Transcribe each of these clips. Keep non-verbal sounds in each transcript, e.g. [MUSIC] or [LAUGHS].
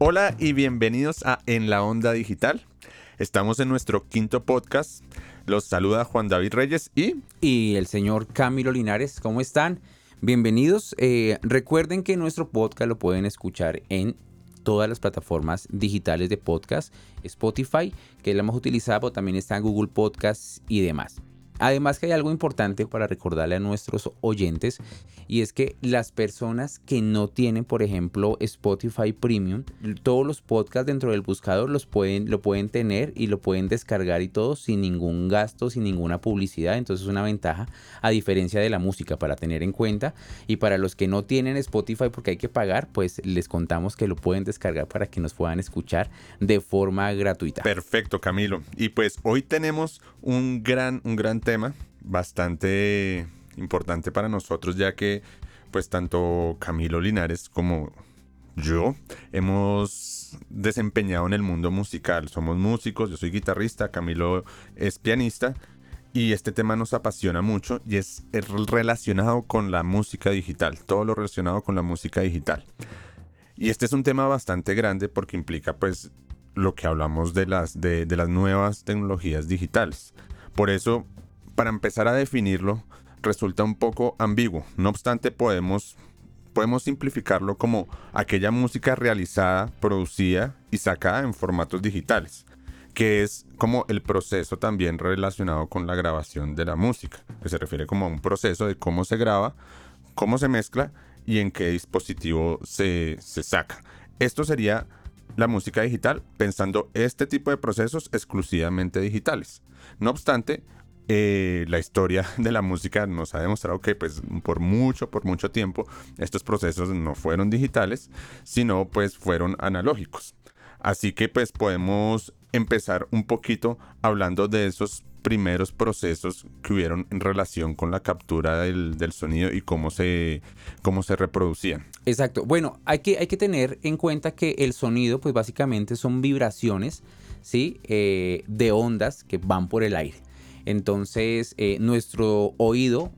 Hola y bienvenidos a En la Onda Digital. Estamos en nuestro quinto podcast. Los saluda Juan David Reyes y... Y el señor Camilo Linares. ¿Cómo están? Bienvenidos. Eh, recuerden que nuestro podcast lo pueden escuchar en todas las plataformas digitales de podcast, Spotify, que es la más utilizada, pero también está en Google Podcasts y demás. Además que hay algo importante para recordarle a nuestros oyentes y es que las personas que no tienen, por ejemplo, Spotify Premium, todos los podcasts dentro del buscador los pueden, lo pueden tener y lo pueden descargar y todo sin ningún gasto, sin ninguna publicidad. Entonces es una ventaja a diferencia de la música para tener en cuenta. Y para los que no tienen Spotify porque hay que pagar, pues les contamos que lo pueden descargar para que nos puedan escuchar de forma gratuita. Perfecto, Camilo. Y pues hoy tenemos un gran, un gran tema bastante importante para nosotros ya que pues tanto Camilo Linares como yo hemos desempeñado en el mundo musical. Somos músicos, yo soy guitarrista, Camilo es pianista y este tema nos apasiona mucho y es relacionado con la música digital, todo lo relacionado con la música digital. Y este es un tema bastante grande porque implica pues lo que hablamos de las, de, de las nuevas tecnologías digitales. Por eso para empezar a definirlo resulta un poco ambiguo. No obstante, podemos, podemos simplificarlo como aquella música realizada, producida y sacada en formatos digitales, que es como el proceso también relacionado con la grabación de la música, que se refiere como a un proceso de cómo se graba, cómo se mezcla y en qué dispositivo se, se saca. Esto sería la música digital pensando este tipo de procesos exclusivamente digitales. No obstante, eh, la historia [LAUGHS] de la música nos ha demostrado que pues por mucho, por mucho tiempo estos procesos no fueron digitales, sino pues fueron analógicos. Así que pues podemos empezar un poquito hablando de esos primeros procesos que hubieron en relación con la captura del, sonido y cómo se, cómo se reproducían. Exacto. Bueno, hay que, hay que tener en cuenta que el sonido pues básicamente son vibraciones ¿sí? Eh, de ondas que van por el aire. Entonces, eh, nuestro oído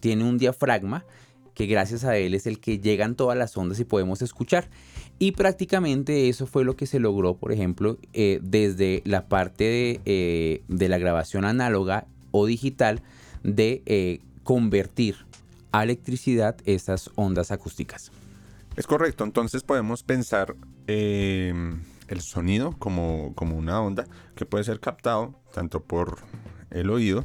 tiene un diafragma que gracias a él es el que llegan todas las ondas y podemos escuchar. Y prácticamente eso fue lo que se logró, por ejemplo, eh, desde la parte eh, de, la grabación análoga o digital de convertir a electricidad esas ondas acústicas. Es correcto, entonces podemos pensar el sonido como, como una onda que puede ser captado tanto por el oído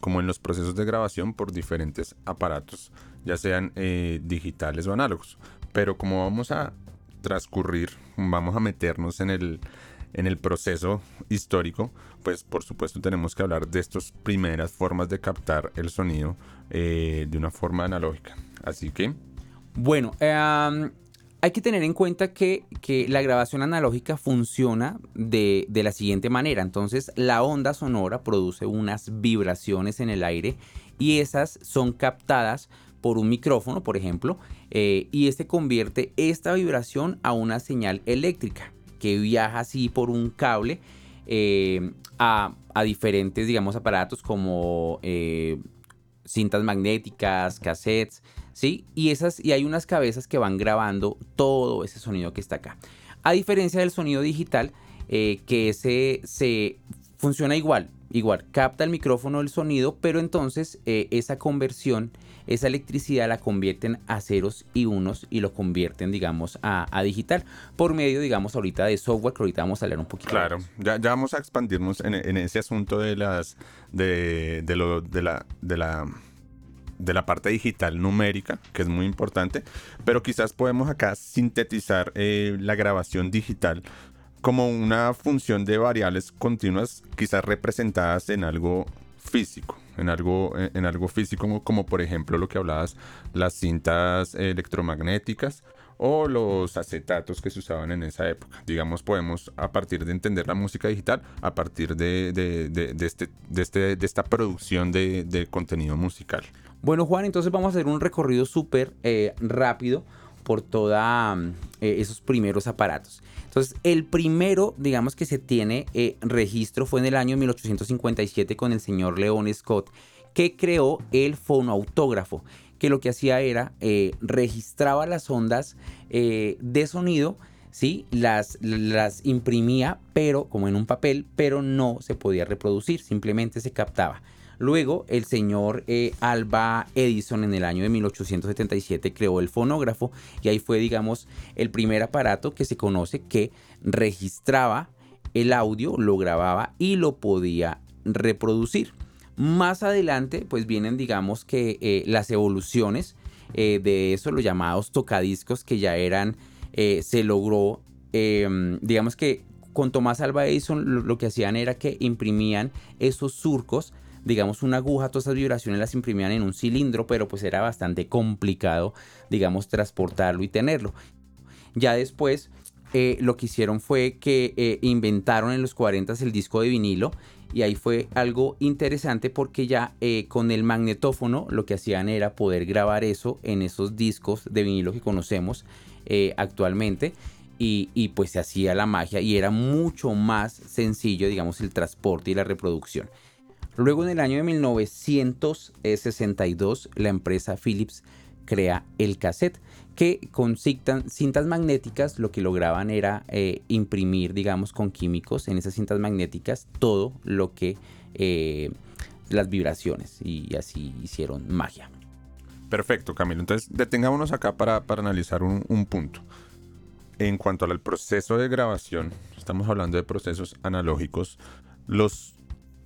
como en los procesos de grabación por diferentes aparatos, ya sean eh, digitales o análogos. Pero como vamos a transcurrir, vamos a meternos en el, en el proceso histórico, pues por supuesto tenemos que hablar de estas primeras formas de captar el sonido eh, de una forma analógica. Así que... Bueno, eh, hay que tener en cuenta que, la grabación analógica funciona de, la siguiente manera. Entonces, la onda sonora produce unas vibraciones en el aire y esas son captadas por un micrófono, por ejemplo, eh, y este convierte esta vibración a una señal eléctrica que viaja así por un cable eh, a, diferentes, digamos, aparatos como eh, cintas magnéticas, cassettes, ¿sí? Y, esas, y hay unas cabezas que van grabando todo ese sonido que está acá. A diferencia del sonido digital, eh, que ese se funciona igual, igual, capta el micrófono el sonido, pero entonces eh, esa conversión, esa electricidad la convierten a ceros y unos y lo convierten, digamos, a, digital por medio, digamos, ahorita de software que ahorita vamos a hablar un poquito. Claro, ya, ya vamos a expandirnos en, en, ese asunto de las, de, de lo, de la, de la de la parte digital numérica, que es muy importante, pero quizás podemos acá sintetizar eh, la grabación digital como una función de variables continuas, quizás representadas en algo físico, en algo, en algo físico, como, por ejemplo lo que hablabas, las cintas electromagnéticas o los acetatos que se usaban en esa época. Digamos, podemos a partir de entender la música digital, a partir de, este, este, de esta producción de contenido musical. Bueno, Juan, entonces vamos a hacer un recorrido súper eh, rápido por todos mm, eh, esos primeros aparatos. Entonces, el primero, digamos que se tiene eh, registro fue en el año 1857 con el señor León Scott, que creó el fonoautógrafo, que lo que hacía era registraba las ondas de sonido ¿sí? Las, las imprimía, pero como en un papel, pero no se podía reproducir, simplemente se captaba. Luego, el señor eh, Alba Edison en el año de 1877 creó el fonógrafo y ahí fue, digamos, el primer aparato que se conoce que registraba el audio, lo grababa y lo podía reproducir. Más adelante, pues vienen, digamos que eh, las evoluciones eh, de eso, los llamados tocadiscos que ya eran, se logró, em, digamos que con Tomás Alba Edison lo que hacían era que imprimían esos surcos digamos, una aguja, todas esas vibraciones las imprimían en un cilindro, pero pues era bastante complicado, digamos, transportarlo y tenerlo. Ya después eh, lo que hicieron fue que eh, inventaron en los 40 el disco de vinilo y ahí fue algo interesante porque ya eh, con el magnetófono lo que hacían era poder grabar eso en esos discos de vinilo que conocemos actualmente y, y, pues se hacía la magia y era mucho más sencillo digamos el transporte y la reproducción. Luego en el año de 1962 la empresa Philips crea el cassette que con cintas magnéticas lo que lograban era eh, imprimir digamos con químicos en esas cintas magnéticas todo lo que eh, las vibraciones y así hicieron magia. Perfecto Camilo, entonces detengámonos acá para, analizar un, un punto. En cuanto al proceso de grabación, estamos hablando de procesos analógicos. Los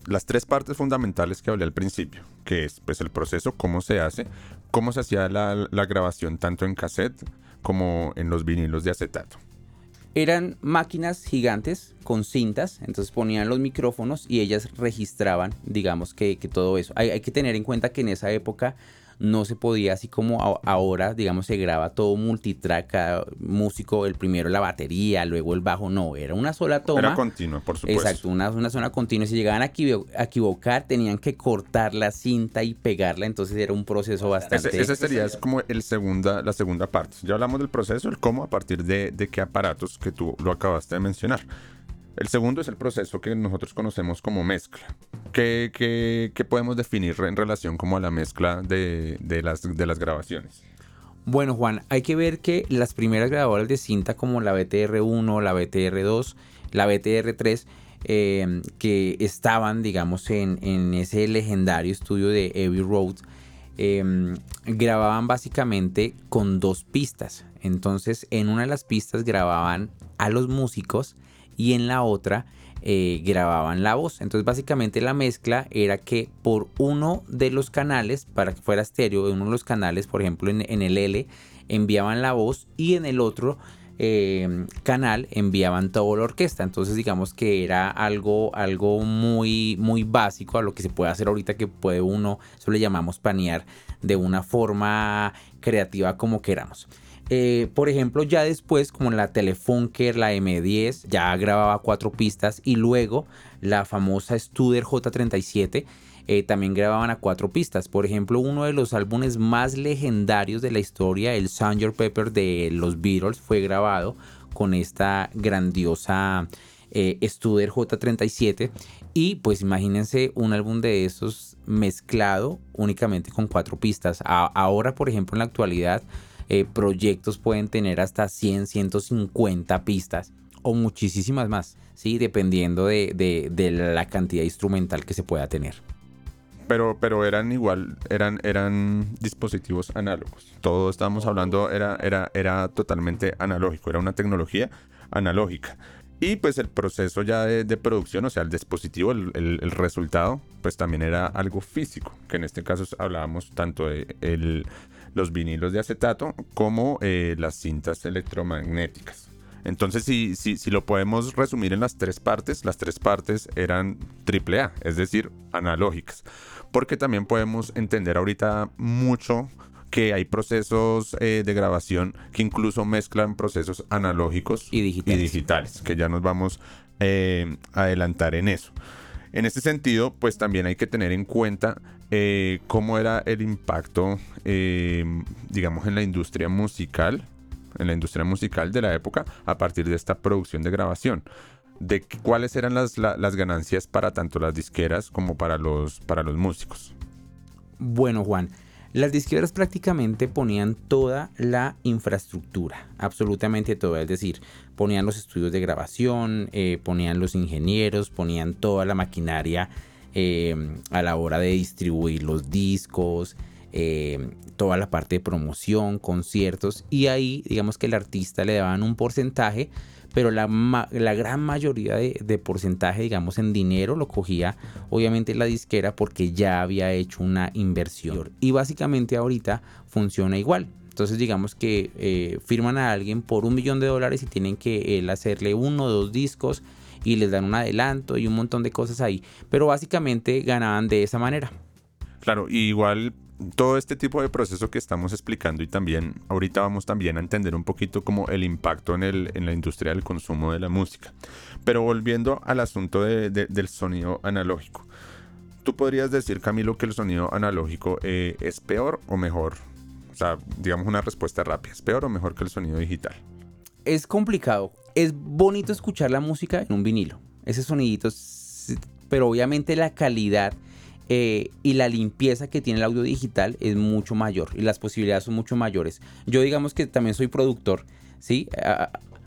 las tres partes fundamentales que hablé al principio, que es pues el proceso, cómo se hace, cómo se hacía la, grabación tanto en cassette como en los vinilos de acetato. Eran máquinas gigantes con cintas, entonces ponían los micrófonos y ellas registraban, digamos que, todo eso. hay, que tener en cuenta que en esa época no se podía así como ahora, digamos, se graba todo multitrack, cada músico, el primero la batería, luego el bajo, no, era una sola toma. Era continua, por supuesto. Exacto, una, una zona continua. Si llegaban a, equivocar, tenían que cortar la cinta y pegarla, entonces era un proceso bastante... Esa sería como el segunda, la segunda parte. Ya hablamos del proceso, el cómo, a partir de, de qué aparatos que tú lo acabaste de mencionar. El segundo es el proceso que nosotros conocemos como mezcla. ¿Qué, podemos definir en relación como a la mezcla de, las, de las grabaciones? Bueno, Juan, hay que ver que las primeras grabadoras de cinta como la BTR1, la BTR2, la BTR3, eh, que estaban, digamos, en, ese legendario estudio de Abbey Road, eh, grababan básicamente con dos pistas. Entonces, en una de las pistas grababan a los músicos y en la otra eh, grababan la voz. Entonces básicamente la mezcla era que por uno de los canales, para que fuera estéreo, en uno de los canales, por ejemplo en, el L, enviaban la voz y en el otro eh, canal enviaban toda la orquesta. Entonces digamos que era algo, algo muy, muy básico a lo que se puede hacer ahorita que puede uno, eso le llamamos panear de una forma creativa como queramos. Eh, por ejemplo, ya después, como la Telefunker, la M10, ya grababa cuatro pistas y luego la famosa Studer J37 eh, también grababan a cuatro pistas. Por ejemplo, uno de los álbumes más legendarios de la historia, el Sgt. Pepper de los Beatles, fue grabado con esta grandiosa eh, Studer J37. Y pues imagínense un álbum de esos mezclado únicamente con cuatro pistas. ahora, por ejemplo, en la actualidad eh, proyectos pueden tener hasta 100, 150 pistas o muchísimas más, ¿sí? dependiendo de, la cantidad instrumental que se pueda tener. Pero, pero eran igual, eran, eran dispositivos análogos. Todo estábamos hablando era, era, era totalmente analógico, era una tecnología analógica. Y pues el proceso ya de, producción, o sea, el dispositivo, el, resultado, pues también era algo físico, que en este caso hablábamos tanto de el, los vinilos de acetato como eh, las cintas electromagnéticas. Entonces, si, si, si, lo podemos resumir en las tres partes, las tres partes eran AAA, es decir, analógicas. Porque también podemos entender ahorita mucho que hay procesos eh, de grabación que incluso mezclan procesos analógicos y digitales, que ya nos vamos eh, a adelantar en eso. En este sentido, pues también hay que tener en cuenta eh, cómo era el impacto, digamos, en la industria musical, en la industria musical de la época, a partir de esta producción de grabación. De cuáles eran las, ganancias para tanto las disqueras como para los, para los músicos. Bueno, Juan, Las disqueras prácticamente ponían toda la infraestructura, absolutamente toda, es decir, ponían los estudios de grabación, eh, ponían los ingenieros, ponían toda la maquinaria eh, a la hora de distribuir los discos, eh, toda la parte de promoción, conciertos, y ahí digamos que el artista le daban un porcentaje pero la, gran mayoría de, porcentaje, digamos, en dinero lo cogía obviamente la disquera porque ya había hecho una inversión. Y básicamente ahorita funciona igual. Entonces digamos que eh, firman a alguien por un millón de dólares y tienen que él hacerle uno o dos discos y les dan un adelanto y un montón de cosas ahí. Pero básicamente ganaban de esa manera. Claro, igual todo este tipo de proceso que estamos explicando y también ahorita vamos también a entender un poquito como el impacto en, el, en la industria del consumo de la música. Pero volviendo al asunto del sonido analógico. ¿Tú podrías decir, Camilo, que el sonido analógico eh, es peor o mejor? O sea, digamos una respuesta rápida. ¿Es peor o mejor que el sonido digital? Es complicado. Es bonito escuchar la música en un vinilo. Ese sonidito, pero obviamente la calidad eh, y la limpieza que tiene el audio digital es mucho mayor y las posibilidades son mucho mayores. Yo digamos que también soy productor, ¿sí?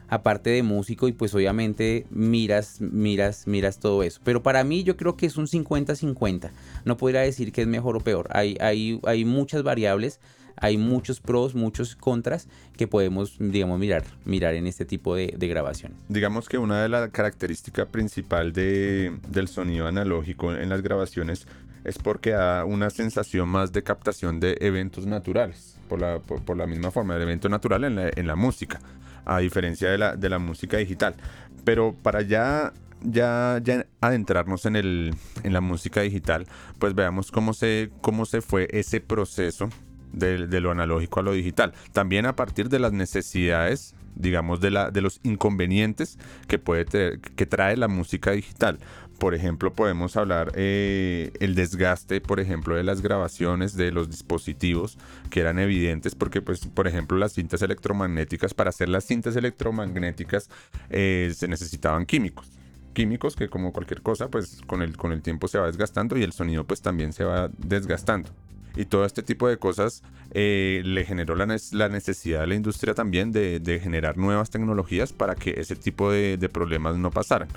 Aparte de músico y pues obviamente miras, miras, miras todo eso. Pero para mí yo creo que es un 50-50. No podría decir que es mejor o peor. Hay, hay, hay muchas variables, hay muchos pros, muchos contras que podemos, digamos, mirar, mirar en este tipo de, de grabaciones. Digamos que una de las características principal de, del sonido analógico en las grabaciones es porque da una sensación más de captación de eventos naturales, por la, por, la misma forma, el evento natural en la, en la, música, a diferencia de la, de la música digital. Pero para ya ya, ya adentrarnos en, el, en la música digital, pues veamos cómo se, cómo se fue ese proceso de, de, lo analógico a lo digital. También a partir de las necesidades, digamos, de, la, de los inconvenientes que, puede que trae la música digital por ejemplo, podemos hablar eh, el desgaste, por ejemplo, de las grabaciones de los dispositivos que eran evidentes, porque, pues, por ejemplo, las cintas electromagnéticas, para hacer las cintas electromagnéticas eh, se necesitaban químicos. Químicos que como cualquier cosa, pues con el, con el tiempo se va desgastando y el sonido pues también se va desgastando y todo este tipo de cosas eh, le generó la, necesidad de la industria también de, generar nuevas tecnologías para que ese tipo de problemas no pasaran.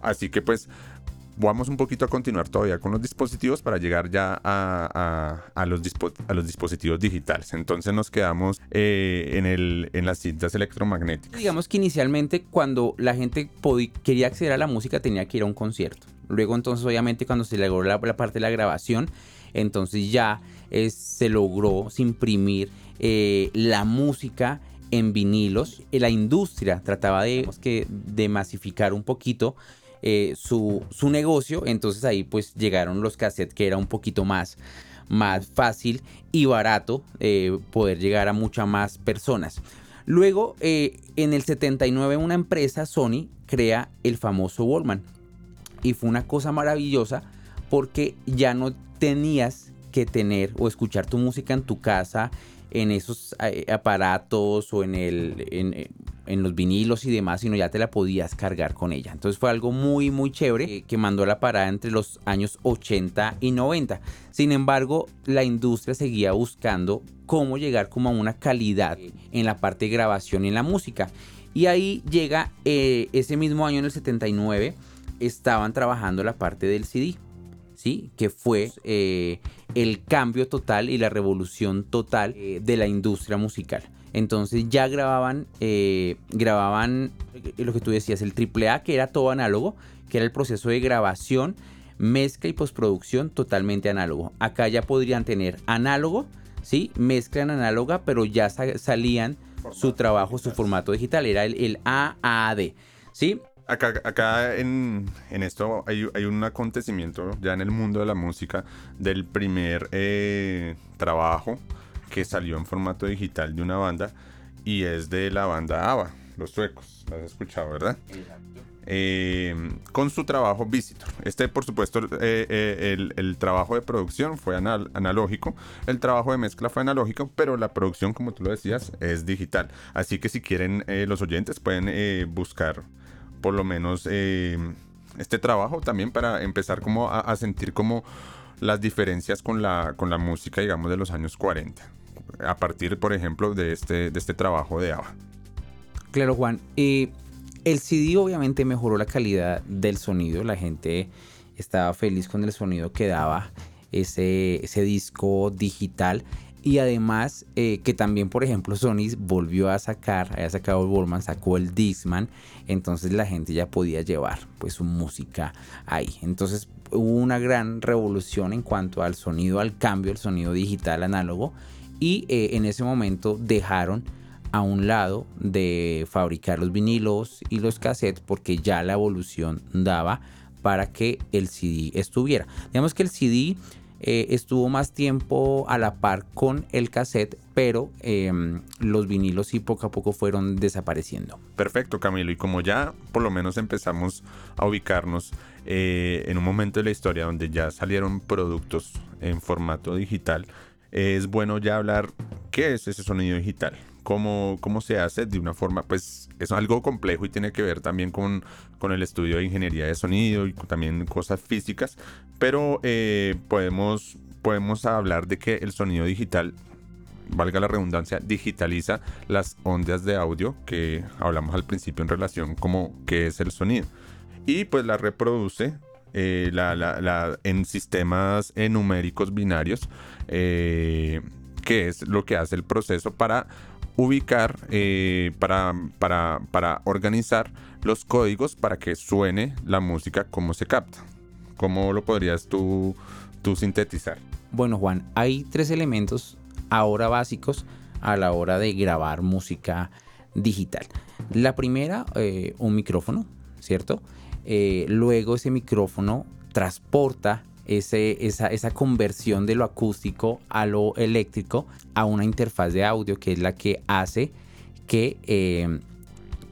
Así que pues vamos un poquito a continuar todavía con los dispositivos para llegar ya a, los, dispositivos digitales. Entonces nos quedamos eh, en, las cintas electromagnéticas. Digamos que inicialmente cuando la gente quería acceder a la música tenía que ir a un concierto. Luego entonces obviamente cuando se logró la, parte de la grabación, entonces ya se logró imprimir eh, la música en vinilos. La industria trataba de, que, de masificar un poquito eh, su, negocio. Entonces ahí pues llegaron los cassettes que era un poquito más, más fácil y barato eh, poder llegar a muchas más personas. Luego, eh, en el 79, una empresa, Sony, crea el famoso Wallman. Y fue una cosa maravillosa porque ya no tenías que tener o escuchar tu música en tu casa, en esos aparatos o en, el, en los vinilos y demás, sino ya te la podías cargar con ella. Entonces fue algo muy, muy chévere eh, que mandó la parada entre los años 80 y 90. Sin embargo, la industria seguía buscando cómo llegar como a una calidad en la parte de grabación y en la música. Y ahí llega eh, ese mismo año, en el 79, estaban trabajando la parte del CD. ¿Sí? que fue eh, el cambio total y la revolución total de la industria musical. Entonces ya grababan, eh, grababan eh, lo que tú decías, el AAA, que era todo análogo, que era el proceso de grabación, mezcla y postproducción totalmente análogo. Acá ya podrían tener análogo, ¿sí? Mezcla en análoga, pero ya salían su trabajo, su formato digital, era el, AAD, ¿sí? Acá, acá en, esto hay, un acontecimiento ya en el mundo de la música del primer eh, trabajo que salió en formato digital de una banda y es de la banda ABBA, los suecos. Lo has escuchado, ¿verdad? Eh, con su trabajo Visitor. Este, por supuesto, eh, eh, el, trabajo de producción fue analógico, el trabajo de mezcla fue analógico, pero la producción, como tú lo decías, es digital. Así que si quieren, los oyentes pueden buscar por lo menos este trabajo también para empezar como a sentir como las diferencias con la, con la música, digamos, de los años 40, a partir, por ejemplo, de este, de este trabajo de ABBA. Claro, Juan. Eh, el CD obviamente mejoró la calidad del sonido, la gente estaba feliz con el sonido que daba ese, ese disco digital. Y además eh, que también, por ejemplo, Sony volvió a sacar, había sacado el Wallman, sacó el Discman, entonces la gente ya podía llevar pues su música ahí. Entonces hubo una gran revolución en cuanto al sonido, al cambio, el sonido digital análogo. Y eh, en ese momento dejaron a un lado de fabricar los vinilos y los cassettes porque ya la evolución daba para que el CD estuviera. Digamos que el CD eh, estuvo más tiempo a la par con el cassette, pero em, los vinilos sí poco a poco fueron desapareciendo. Perfecto, Camilo. Y como ya por lo menos empezamos a ubicarnos eh, en un momento de la historia donde ya salieron productos en formato digital, es bueno ya hablar qué es ese sonido digital cómo, se hace de una forma, pues es algo complejo y tiene que ver también con, con el estudio de ingeniería de sonido y también cosas físicas, pero eh, podemos, podemos hablar de que el sonido digital valga la redundancia, digitaliza las ondas de audio que hablamos al principio en relación como qué es el sonido. Y pues la reproduce eh, la, en sistemas numéricos binarios, eh, que es lo que hace el proceso para ubicar, eh, para, para, para organizar los códigos para que suene la música como se capta. ¿Cómo lo podrías tú, tú sintetizar? Bueno, Juan, hay tres elementos ahora básicos a la hora de grabar música digital. La primera, eh, un micrófono, ¿cierto? Eh, luego ese micrófono transporta esa, conversión de lo acústico a lo eléctrico a una interfaz de audio que es la que hace que eh,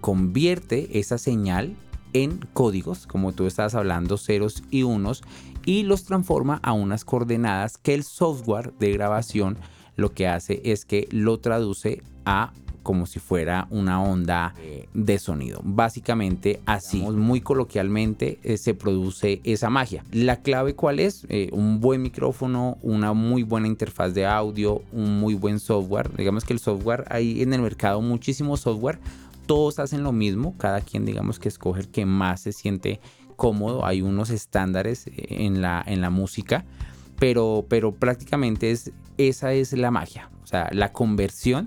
convierte esa señal en códigos, como tú estabas hablando, ceros y unos, y los transforma a unas coordenadas que el software de grabación lo que hace es que lo traduce a como si fuera una onda eh, de sonido. Básicamente así, muy coloquialmente, eh, se produce esa magia. La clave cuál es? Eh, un buen micrófono, una muy buena interfaz de audio, un muy buen software. Digamos que el software, hay en el mercado muchísimo software, todos hacen lo mismo, cada quien digamos que escoge el que más se siente cómodo, hay unos estándares en la, en la música, pero, pero prácticamente es, esa es la magia, o sea, la conversión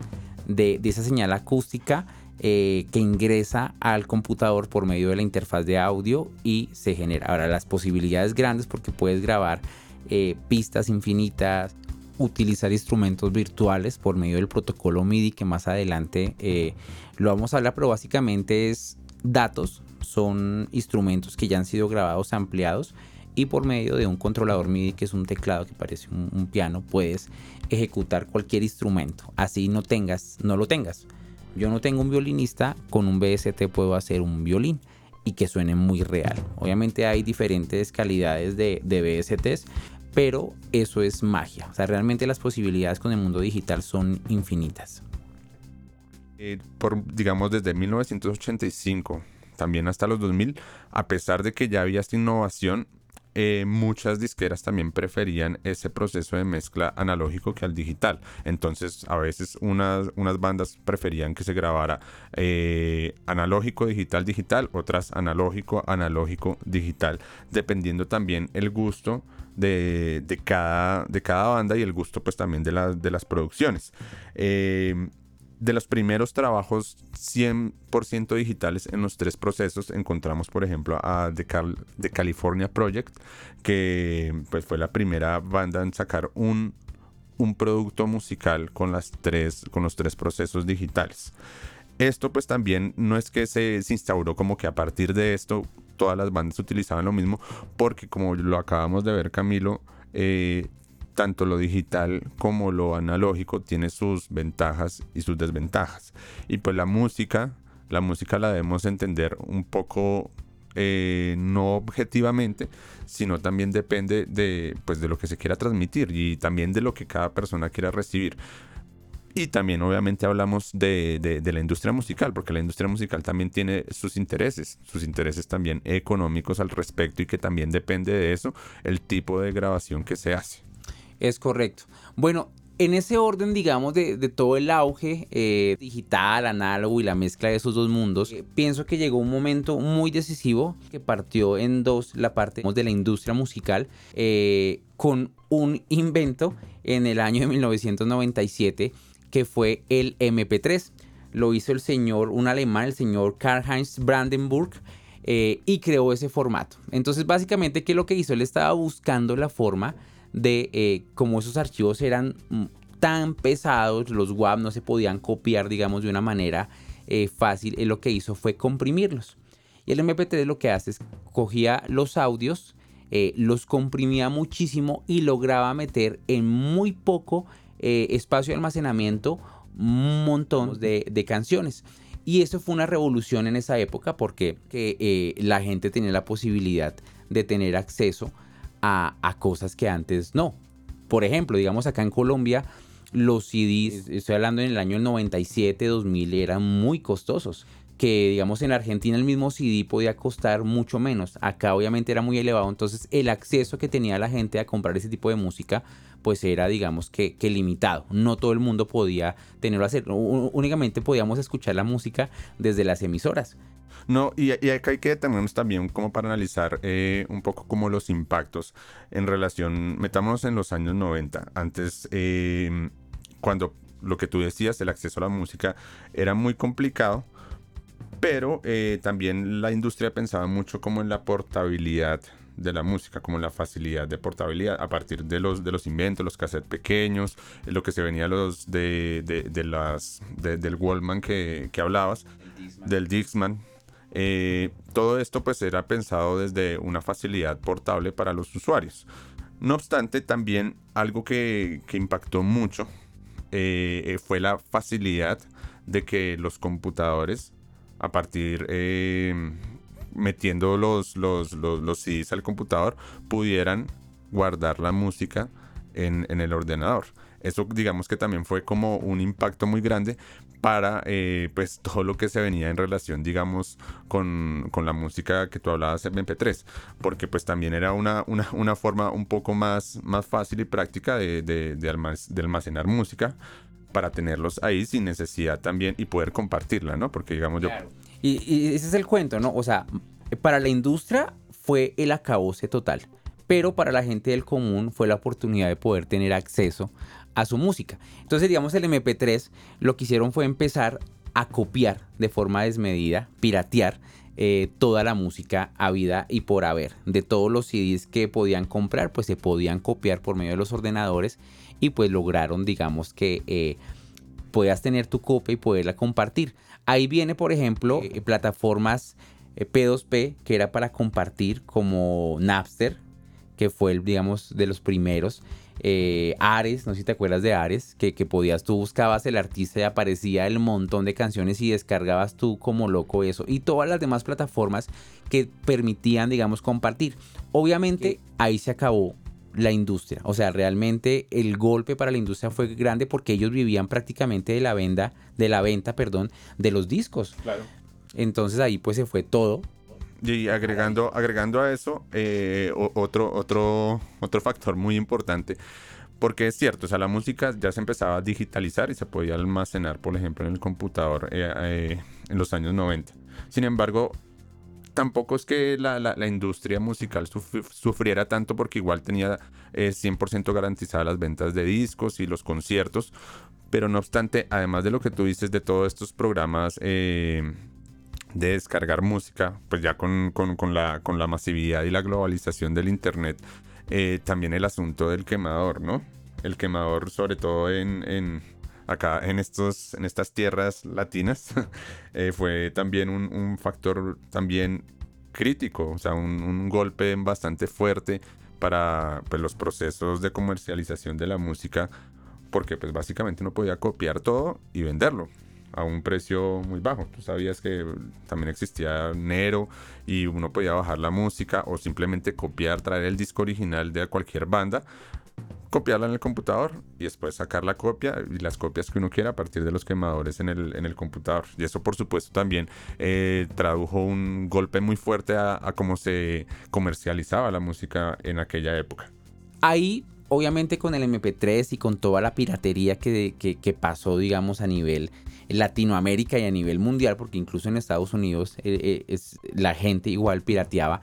de, esa señal acústica eh, que ingresa al computador por medio de la interfaz de audio y se genera. Ahora las posibilidades grandes porque puedes grabar eh, pistas infinitas, utilizar instrumentos virtuales por medio del protocolo MIDI que más adelante eh, lo vamos a hablar, pero básicamente es datos, son instrumentos que ya han sido grabados, ampliados y por medio de un controlador MIDI que es un teclado que parece un, piano puedes ejecutar cualquier instrumento. Así no tengas no lo tengas. Yo no tengo un violinista con un BST puedo hacer un violín y que suene muy real. Obviamente hay diferentes calidades de, de BSTs pero eso es magia. O sea realmente las posibilidades con el mundo digital son infinitas. Eh, por digamos desde 1985 también hasta los 2000, a pesar de que ya había esta innovación, eh, muchas disqueras también preferían ese proceso de mezcla analógico que al digital. Entonces, a veces unas, unas bandas preferían que se grabara eh, analógico, digital, digital, otras analógico, analógico, digital, dependiendo también el gusto de, cada, de cada banda y el gusto pues también de, de las producciones. Eh, de los primeros trabajos 100% digitales en los tres procesos encontramos por ejemplo a The, California Project que pues fue la primera banda en sacar un, un producto musical con, las tres, con los tres procesos digitales. Esto pues también no es que se, se instauró como que a partir de esto todas las bandas utilizaban lo mismo porque como lo acabamos de ver Camilo eh, tanto lo digital como lo analógico tiene sus ventajas y sus desventajas. Y pues la música, la música la debemos entender un poco eh, no objetivamente, sino también depende de, pues, de lo que se quiera transmitir y también de lo que cada persona quiera recibir. Y también obviamente hablamos de, de, la industria musical, porque la industria musical también tiene sus intereses, sus intereses también económicos al respecto y que también depende de eso el tipo de grabación que se hace. Es correcto. Bueno, en ese orden, digamos, de, todo el auge eh, digital, análogo y la mezcla de esos dos mundos, eh, pienso que llegó un momento muy decisivo que partió en dos la parte de la industria musical eh, con un invento en el año de 1997 que fue el MP3. Lo hizo el señor, un alemán, el señor Karl-Heinz Brandenburg, y creó ese formato. Entonces, básicamente, ¿qué es lo que hizo? Él estaba buscando la forma de eh, como esos archivos eran mm, tan pesados, los WAV no se podían copiar, digamos, de una manera eh, fácil, él lo que hizo fue comprimirlos. Y el MP3 lo que hace es cogía los audios, eh, los comprimía muchísimo y lograba meter en muy poco espacio de almacenamiento un montón de, canciones. Y eso fue una revolución en esa época porque que, la gente tenía la posibilidad de tener acceso a, cosas que antes no. Por ejemplo, digamos acá en Colombia, los CDs, estoy hablando en el año 97, 2000, eran muy costosos. Que digamos en Argentina el mismo CD podía costar mucho menos. Acá obviamente era muy elevado. Entonces el acceso que tenía la gente a comprar ese tipo de música pues era digamos que, que limitado. No todo el mundo podía tenerlo a hacer. Únicamente podíamos escuchar la música desde las emisoras. No, y, acá hay que detenernos también como para analizar eh, un poco como los impactos en relación, metámonos en los años 90, antes em, cuando lo que tú decías, el acceso a la música era muy complicado, pero eh, también la industria pensaba mucho como en la portabilidad de la música, como en la facilidad de portabilidad a partir de los, de los inventos, los cassettes pequeños, lo que se venía los de, de, las, del Wallman que, que hablabas, del Dixman, eh, todo esto pues era pensado desde una facilidad portable para los usuarios. No obstante, también algo que, impactó mucho eh, fue la facilidad de que los computadores, a partir eh, metiendo los, los, CDs al computador, pudieran guardar la música en el ordenador. Eso digamos que también fue como un impacto muy grande para eh, pues todo lo que se venía en relación digamos con, con, la música que tú hablabas en MP3 porque pues también era una, una, forma un poco más, más fácil y práctica de, de, de, almacenar música para tenerlos ahí sin necesidad también y poder compartirla, ¿no? Porque digamos yo... Y, y ese es el cuento, ¿no? O sea, para la industria fue el acabose total pero para la gente del común fue la oportunidad de poder tener acceso a su música. Entonces, digamos, el MP3 lo que hicieron fue empezar a copiar de forma desmedida, piratear eh, toda la música habida y por haber. De todos los CDs que podían comprar, pues se podían copiar por medio de los ordenadores y pues lograron, digamos, que eh, puedas tener tu copia y poderla compartir. Ahí viene, por ejemplo, eh, plataformas P2P que era para compartir como Napster, que fue, el, digamos, de los primeros. Eh, Ares, no sé si te acuerdas de Ares, que, que, podías, tú buscabas el artista y aparecía el montón de canciones y descargabas tú como loco eso. Y todas las demás plataformas que permitían, digamos, compartir. Obviamente ahí se acabó la industria. O sea, realmente el golpe para la industria fue grande porque ellos vivían prácticamente de la venta, de la venta, perdón, de los discos. Claro. Entonces ahí pues se fue todo y agregando, agregando a eso, eh, otro, otro, otro factor muy importante, porque es cierto, o sea, la música ya se empezaba a digitalizar y se podía almacenar, por ejemplo, en el computador eh, eh, en los años 90. Sin embargo, tampoco es que la, la, industria musical sufriera tanto porque igual tenía 100% garantizadas las ventas de discos y los conciertos, pero no obstante, además de lo que tú dices de todos estos programas de descargar música, pues ya con, la, con la masividad y la globalización del Internet, eh, también el asunto del quemador, ¿no? El quemador, sobre todo en, acá en, estos, en estas tierras latinas, [LAUGHS] eh, fue también un, factor también crítico, o sea, un, golpe bastante fuerte para pues, los procesos de comercialización de la música, porque pues básicamente no podía copiar todo y venderlo a un precio muy bajo. Tú sabías que también existía Nero y uno podía bajar la música o simplemente copiar, traer el disco original de cualquier banda copiarla en el computador y después sacar la copia y las copias que uno quiera a partir de los quemadores en el, en el computador. Y eso por supuesto también eh, tradujo un golpe muy fuerte a, cómo se comercializaba la música en aquella época. Ahí obviamente con el MP3 y con toda la piratería que, que, pasó, digamos, a nivel Latinoamérica y a nivel mundial, porque incluso en Estados Unidos eh, eh, es, la gente igual pirateaba,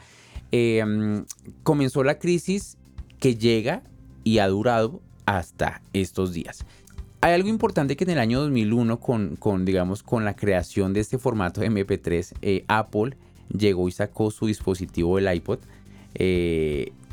comenzó la crisis que llega y ha durado hasta estos días. Hay algo importante que en el año 2001, con, con digamos, con la creación de este formato MP3, eh, Apple llegó y sacó su dispositivo, el iPod,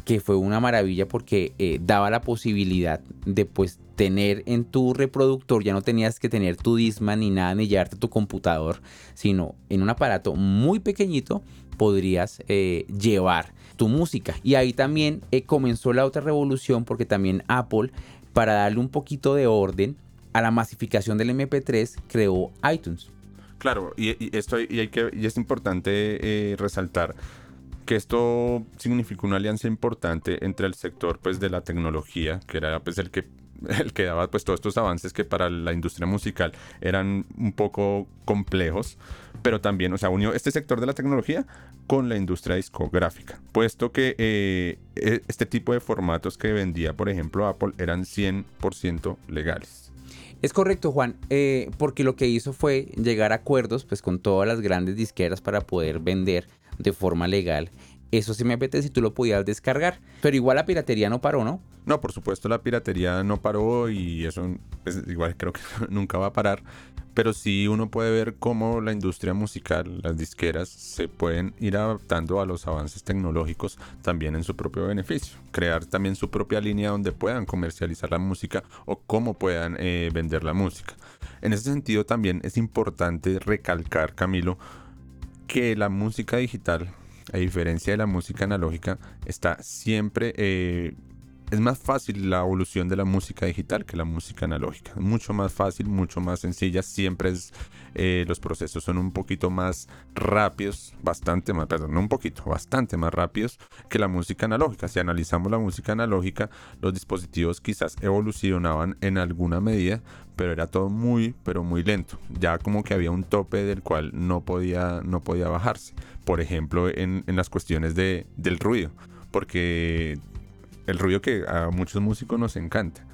que fue una maravilla porque eh, daba la posibilidad de pues tener en tu reproductor, ya no tenías que tener tu Disman ni nada, ni llevarte tu computador, sino en un aparato muy pequeñito podrías llevar tu música. Y ahí también eh, comenzó la otra revolución porque también Apple, para darle un poquito de orden a la masificación del MP3, creó iTunes. Claro, y, esto y es importante eh, resaltar que esto significó una alianza importante entre el sector pues de la tecnología, que era pues el que [LAUGHS] el que daba pues todos estos avances que para la industria musical eran un poco complejos, pero también, o sea, unió este sector de la tecnología con la industria discográfica, puesto que eh, e, este tipo de formatos que vendía, por ejemplo, Apple eran 100% legales. Es correcto, Juan, eh, porque lo que hizo fue llegar a acuerdos pues, con todas las grandes disqueras para poder vender de forma legal eso sí me apetece si tú lo podías descargar. Pero igual la piratería no paró, ¿no? No, por supuesto la piratería no paró y eso pues, igual creo que [LAUGHS] nunca va a parar. Pero sí uno puede ver cómo la industria musical, las disqueras, se pueden ir adaptando a los avances tecnológicos también en su propio beneficio. Crear también su propia línea donde puedan comercializar la música o cómo puedan eh, vender la música. En ese sentido también es importante recalcar, Camilo, que la música digital a diferencia de la música analógica, está siempre... Eh, es más fácil la evolución de la música digital que la música analógica. Mucho más fácil, mucho más sencilla. Siempre eh, los procesos son un poquito más rápidos, bastante más, perdón, un poquito, bastante más rápidos que la música analógica. Si analizamos la música analógica, los dispositivos quizás evolucionaban en alguna medida, pero era todo muy, pero muy lento. Ya como que había un tope del cual no podía, no podía bajarse por ejemplo, en, las cuestiones de, del ruido, porque el ruido que a muchos músicos nos encanta,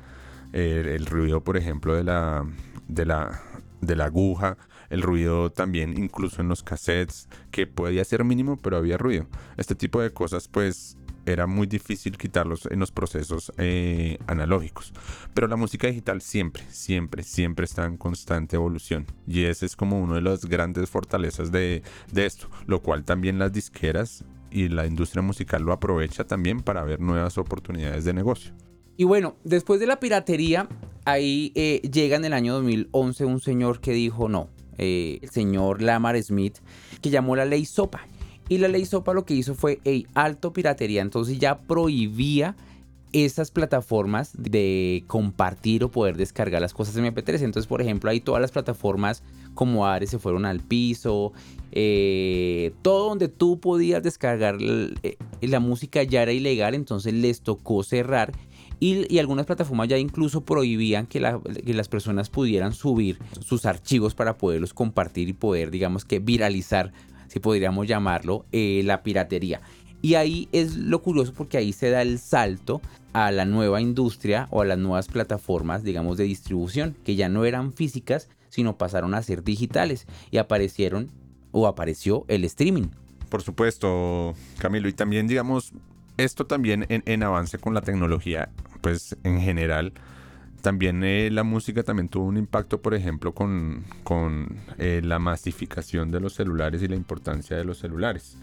el, ruido, por ejemplo, de la, de la, de la aguja, el ruido también incluso en los cassettes, que podía ser mínimo, pero había ruido. Este tipo de cosas, pues era muy difícil quitarlos en los procesos eh, analógicos. Pero la música digital siempre, siempre, siempre está en constante evolución. Y ese es como uno de las grandes fortalezas de, de esto. Lo cual también las disqueras y la industria musical lo aprovecha también para ver nuevas oportunidades de negocio. Y bueno, después de la piratería, ahí eh, llega en el año 2011 un señor que dijo no, eh, el señor Lamar Smith, que llamó la ley SOPA. Y la ley SOPA lo que hizo fue, hey, alto piratería, entonces ya prohibía esas plataformas de compartir o poder descargar las cosas en MP3. Entonces, por ejemplo, ahí todas las plataformas como Ares se fueron al piso. Eh, todo donde tú podías descargar eh, la música ya era ilegal, entonces les tocó cerrar. Y, algunas plataformas ya incluso prohibían que, que, las personas pudieran subir sus archivos para poderlos compartir y poder, digamos que, viralizar si podríamos llamarlo, eh, la piratería. Y ahí es lo curioso porque ahí se da el salto a la nueva industria o a las nuevas plataformas, digamos, de distribución, que ya no eran físicas, sino pasaron a ser digitales y aparecieron o apareció el streaming. Por supuesto, Camilo, y también, digamos, esto también en, avance con la tecnología, pues en general, también eh, la música también tuvo un impacto, por ejemplo, con, eh, la masificación de los celulares y la importancia de los celulares.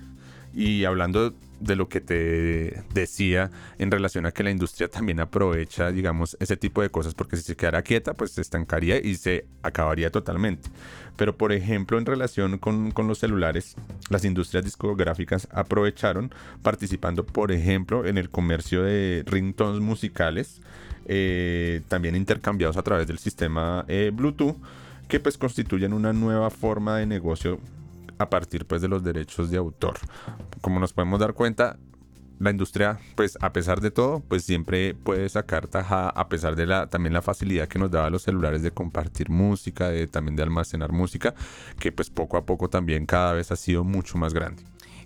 Y hablando de lo que te decía en relación a que la industria también aprovecha, digamos, ese tipo de cosas, porque si se quedara quieta, pues se estancaría y se acabaría totalmente. Pero, por ejemplo, en relación con, los celulares, las industrias discográficas aprovecharon participando, por ejemplo, en el comercio de ringtones musicales, eh, también intercambiados a través del sistema eh, Bluetooth, que pues constituyen una nueva forma de negocio a partir pues de los derechos de autor. Como nos podemos dar cuenta, la industria, pues a pesar de todo, pues siempre puede sacar taja, a pesar de la también la facilidad que nos daba los celulares de compartir música, de también de almacenar música, que pues poco a poco también cada vez ha sido mucho más grande.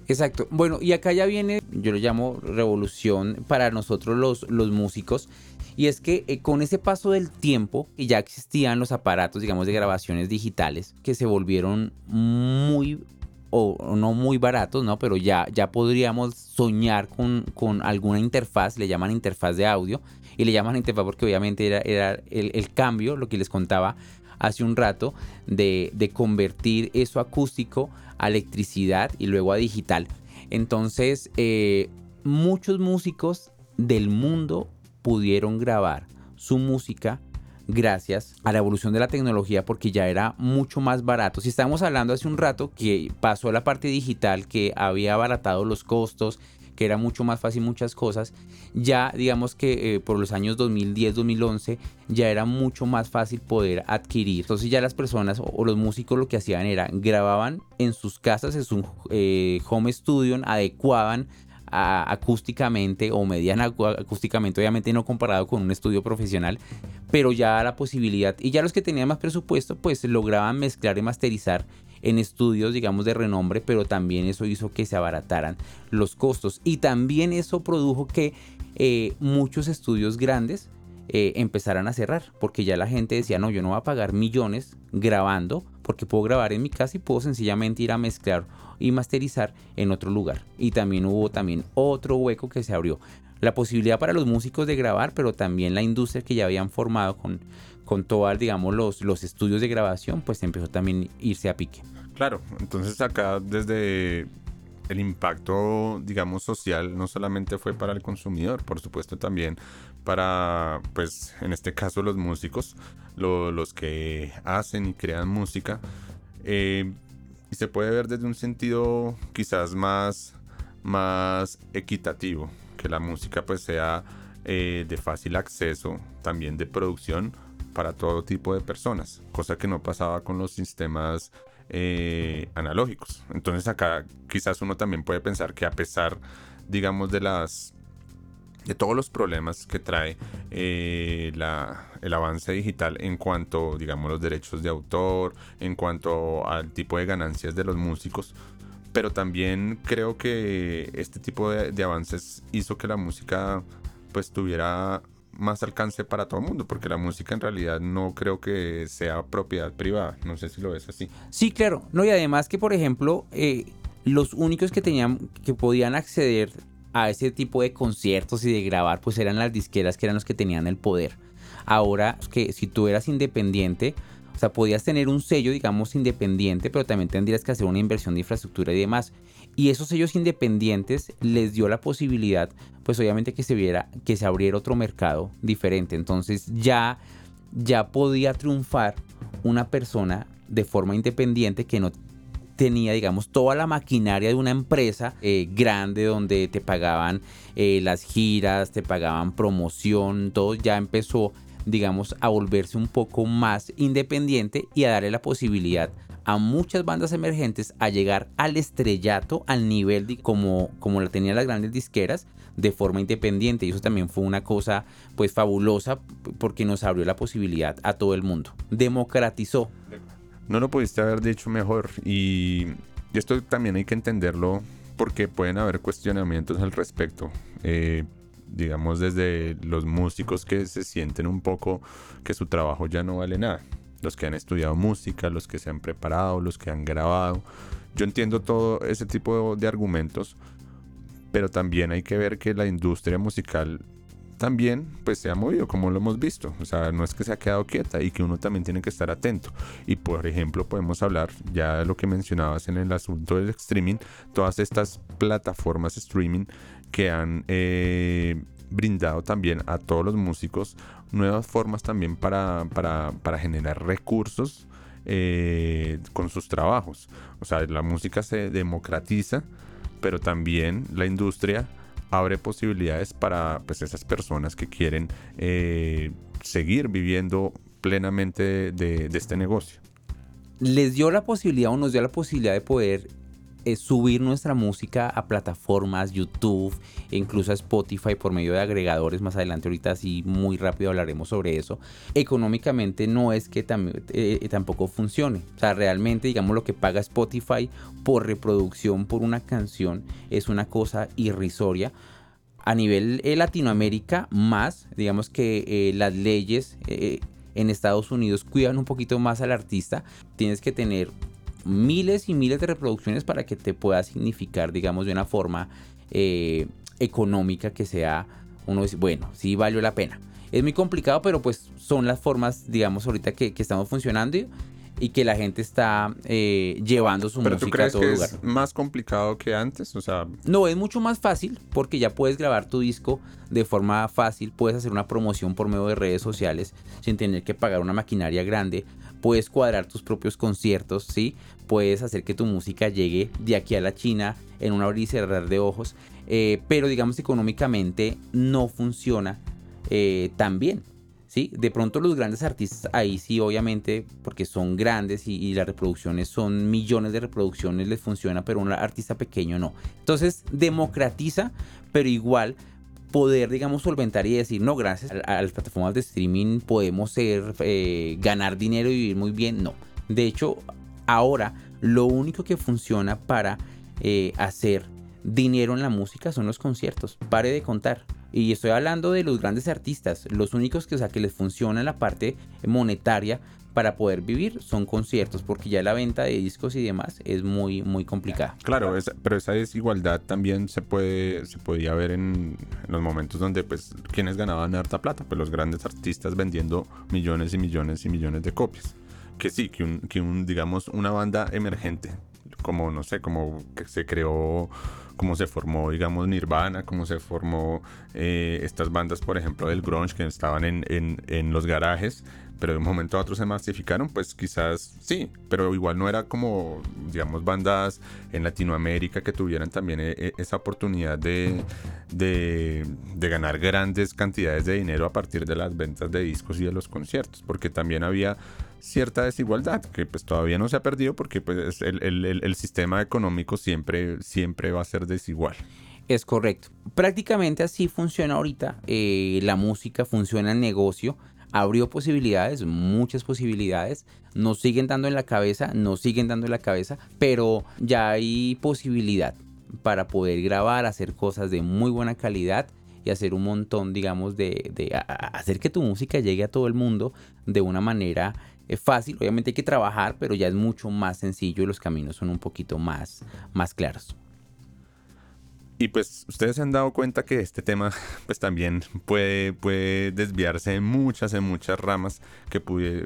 Exacto. Bueno, y acá ya viene, yo lo llamo revolución para nosotros los, los músicos. Y es que eh, con ese paso del tiempo, y ya existían los aparatos, digamos, de grabaciones digitales, que se volvieron muy o no muy baratos, ¿no? Pero ya, ya podríamos soñar con, con, alguna interfaz, le llaman interfaz de audio, y le llaman interfaz porque obviamente era, era el, el, cambio, lo que les contaba hace un rato, de, de convertir eso acústico a electricidad y luego a digital. Entonces, eh, muchos músicos del mundo pudieron grabar su música gracias a la evolución de la tecnología porque ya era mucho más barato. Si estábamos hablando hace un rato que pasó la parte digital que había abaratado los costos, que era mucho más fácil muchas cosas, ya digamos que eh, por los años 2010, 2011 ya era mucho más fácil poder adquirir. Entonces ya las personas o, los músicos lo que hacían era grababan en sus casas, en su eh, home studio, adecuaban acústicamente o mediana acústicamente, obviamente no comparado con un estudio profesional, pero ya la posibilidad, y ya los que tenían más presupuesto, pues lograban mezclar y masterizar en estudios, digamos, de renombre, pero también eso hizo que se abarataran los costos. Y también eso produjo que eh, muchos estudios grandes eh, empezaran a cerrar, porque ya la gente decía, no, yo no voy a pagar millones grabando, porque puedo grabar en mi casa y puedo sencillamente ir a mezclar y masterizar en otro lugar. Y también hubo también otro hueco que se abrió. La posibilidad para los músicos de grabar, pero también la industria que ya habían formado con, con digamos, los, los estudios de grabación, pues empezó también a irse a pique. Claro, entonces acá desde el impacto, digamos, social no solamente fue para el consumidor, por supuesto también para, pues, en este caso los músicos, los que hacen y crean música. Eh, y se puede ver desde un sentido quizás más, más equitativo, que la música pues sea eh, de fácil acceso, también de producción para todo tipo de personas, cosa que no pasaba con los sistemas eh, analógicos. Entonces acá quizás uno también puede pensar que a pesar, digamos, de las de todos los problemas que trae eh, el avance digital en cuanto, digamos, los derechos de autor, en cuanto al tipo de ganancias de los músicos. Pero también creo que este tipo de, avances hizo que la música pues tuviera más alcance para todo el mundo, porque la música en realidad no creo que sea propiedad privada. No sé si lo ves así. Sí, claro. No, y además que, por ejemplo, eh, los únicos que tenían, que podían acceder a ese tipo de conciertos y de grabar, pues eran las disqueras que eran los que tenían el poder. Ahora, que si tú eras independiente, o sea, podías tener un sello, digamos, independiente, pero también tendrías que hacer una inversión de infraestructura y demás. Y esos sellos independientes les dio la posibilidad, pues obviamente que se viera, que se abriera otro mercado diferente. Entonces ya, ya podía triunfar una persona de forma independiente que no tenía, digamos, toda la maquinaria de una empresa eh, grande donde te pagaban eh, las giras, te pagaban promoción, todo ya empezó, digamos, a volverse un poco más independiente y a darle la posibilidad a muchas bandas emergentes a llegar al estrellato, al nivel de, como, como la tenían las grandes disqueras, de forma independiente. Y eso también fue una cosa pues fabulosa porque nos abrió la posibilidad a todo el mundo. Democratizó no lo pudiste haber dicho mejor y esto también hay que entenderlo porque pueden haber cuestionamientos al respecto. Eh, digamos desde los músicos que se sienten un poco que su trabajo ya no vale nada. Los que han estudiado música, los que se han preparado, los que han grabado. Yo entiendo todo ese tipo de argumentos, pero también hay que ver que la industria musical también pues se ha movido como lo hemos visto. O sea, no es que se ha quedado quieta y que uno también tiene que estar atento. Y por ejemplo podemos hablar ya de lo que mencionabas en el asunto del streaming, todas estas plataformas streaming que han eh, brindado también a todos los músicos nuevas formas también para, para, generar recursos eh, con sus trabajos. O sea, la música se democratiza, pero también la industria abre posibilidades para pues, esas personas que quieren eh, seguir viviendo plenamente de, este negocio. Les dio la posibilidad o nos dio la posibilidad de poder eh, subir nuestra música a plataformas, YouTube, e incluso a Spotify por medio de agregadores. Más adelante, ahorita sí, muy rápido hablaremos sobre eso. Económicamente no es que eh, tampoco funcione. O sea, realmente, digamos, lo que paga Spotify por reproducción por una canción es una cosa irrisoria a nivel eh, Latinoamérica más, digamos que las leyes en Estados Unidos cuidan un poquito más al artista. Tienes que tener miles y miles de reproducciones para que te pueda significar, digamos, de una forma eh, económica que sea, uno bueno, sí valió la pena. Es muy complicado, pero pues son las formas, digamos, ahorita que, que estamos funcionando y que la gente está eh, llevando su ¿Pero música tú crees a todo que lugar. es más complicado que antes? O sea, No, es mucho más fácil porque ya puedes grabar tu disco de forma fácil, puedes hacer una promoción por medio de redes sociales sin tener que pagar una maquinaria grande, puedes cuadrar tus propios conciertos, ¿sí? Puedes hacer que tu música llegue de aquí a la China en un abrir y cerrar de ojos, eh, pero digamos económicamente no funciona eh, tan bien. ¿Sí? De pronto los grandes artistas, ahí sí, obviamente, porque son grandes y, las reproducciones son millones de reproducciones, les funciona, pero un artista pequeño no. Entonces, democratiza, pero igual poder, digamos, solventar y decir, no, gracias a, a las plataformas de streaming podemos ser, eh, ganar dinero y vivir muy bien. No. De hecho, ahora lo único que funciona para eh, hacer dinero en la música son los conciertos. Pare de contar. Y estoy hablando de los grandes artistas. Los únicos que, o sea, que les funciona la parte monetaria para poder vivir son conciertos, porque ya la venta de discos y demás es muy, muy complicada. claro, esa- pero esa desigualdad también se puede se podía ver en, en los momentos donde pues quienes ganaban harta plata, pues los grandes artistas vendiendo millones y millones y millones de copias. Que sí, que un, que un digamos una banda emergente, como no sé, como que se creó cómo se formó, digamos, Nirvana, cómo se formó eh, estas bandas, por ejemplo, del grunge que estaban en, los garajes, pero de un momento a otro se masificaron, pues quizás sí, pero igual no era como, digamos, bandas en Latinoamérica que tuvieran también eh, eh, esa oportunidad de ganar grandes cantidades de dinero a partir de las ventas de discos y de los conciertos, porque también había cierta desigualdad que pues todavía no se ha perdido porque pues el, el- el- sistema económico siempre, siempre va a ser desigual. Es correcto. Prácticamente así funciona ahorita. eh, la música funciona en negocio. Abrió posibilidades, muchas posibilidades. Nos siguen dando en la cabeza, nos siguen dando en la cabeza, pero ya hay posibilidad para poder grabar, hacer cosas de muy buena calidad y hacer un montón, digamos, de, de hacer que tu música llegue a todo el mundo de una manera eh, fácil. Obviamente hay que trabajar, pero ya es mucho más sencillo y los caminos son un poquito más, más claros. Y pues ustedes se han dado cuenta que este tema [LAUGHS] pues también puede, puede desviarse en muchas, en muchas ramas que,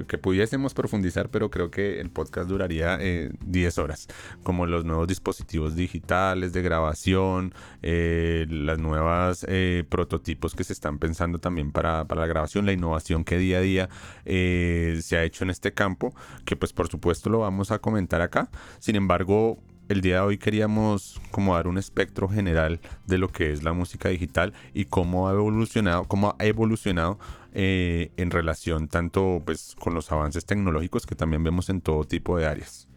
que pudiésemos profundizar, pero creo que el podcast duraría eh, 10 horas, como los nuevos dispositivos digitales de grabación, eh, las nuevas eh, prototipos que se están pensando también para, para la grabación, la innovación que día a día eh, se ha hecho en este campo, que pues por supuesto lo vamos a comentar acá. Sin embargo, el día de hoy queríamos como dar un espectro general de lo que es la música digital y cómo ha evolucionado, cómo ha evolucionado eh, en relación tanto pues con los avances tecnológicos que también vemos en todo tipo de áreas.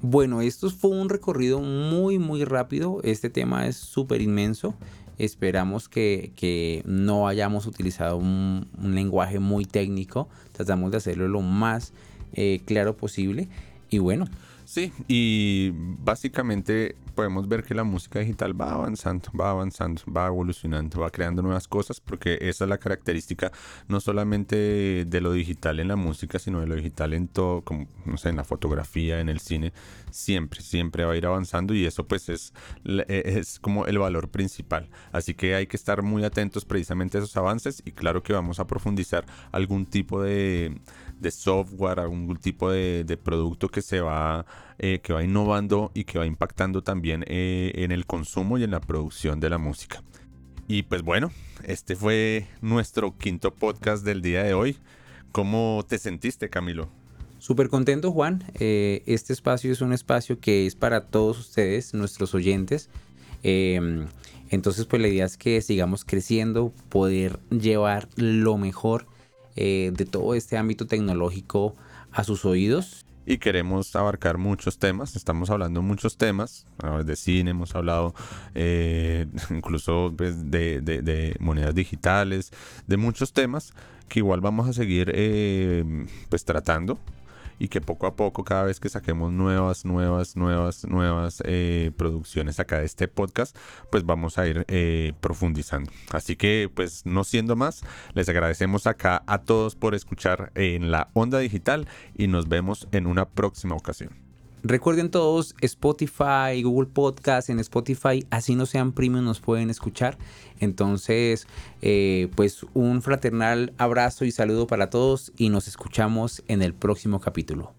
Bueno, esto fue un recorrido muy, muy rápido. Este tema es súper inmenso. Esperamos que, que no hayamos utilizado un, lenguaje muy técnico. Tratamos de hacerlo lo más eh, claro posible. Y bueno, Sí, y básicamente podemos ver que la música digital va avanzando, va avanzando, va evolucionando, va creando nuevas cosas, porque esa es la característica no solamente de lo digital en la música, sino de lo digital en todo, como, no sé, en la fotografía, en el cine, siempre, siempre va a ir avanzando y eso pues es, e, es como el valor principal. Así que hay que estar muy atentos precisamente a esos avances y claro que vamos a profundizar algún tipo de, de software, algún tipo de, de producto que se va, eh, que va innovando y que va impactando también eh, en el consumo y en la producción de la música. Y pues bueno, este fue nuestro quinto podcast del día de hoy. ¿Cómo te sentiste, Camilo? Súper contento, Juan. Eh, este espacio es un espacio que es para todos ustedes, nuestros oyentes. Eh, entonces, pues la idea es que sigamos creciendo, poder llevar lo mejor de todo este ámbito tecnológico a sus oídos. Y queremos abarcar muchos temas. Estamos hablando muchos temas, de cine, hemos hablado eh, [LAUGHS] incluso pues, de, monedas digitales, de muchos temas que igual vamos a seguir eh, pues tratando y que poco a poco, cada vez que saquemos nuevas, nuevas, nuevas, nuevas eh, producciones acá de este podcast, pues vamos a ir eh, profundizando. Así que, pues no siendo más, les agradecemos acá a todos por escuchar en la onda digital y nos vemos en una próxima ocasión. Recuerden todos Spotify, Google Podcast, en Spotify, así no sean premium, nos pueden escuchar. Entonces, eh, pues un fraternal abrazo y saludo para todos y nos escuchamos en el próximo capítulo.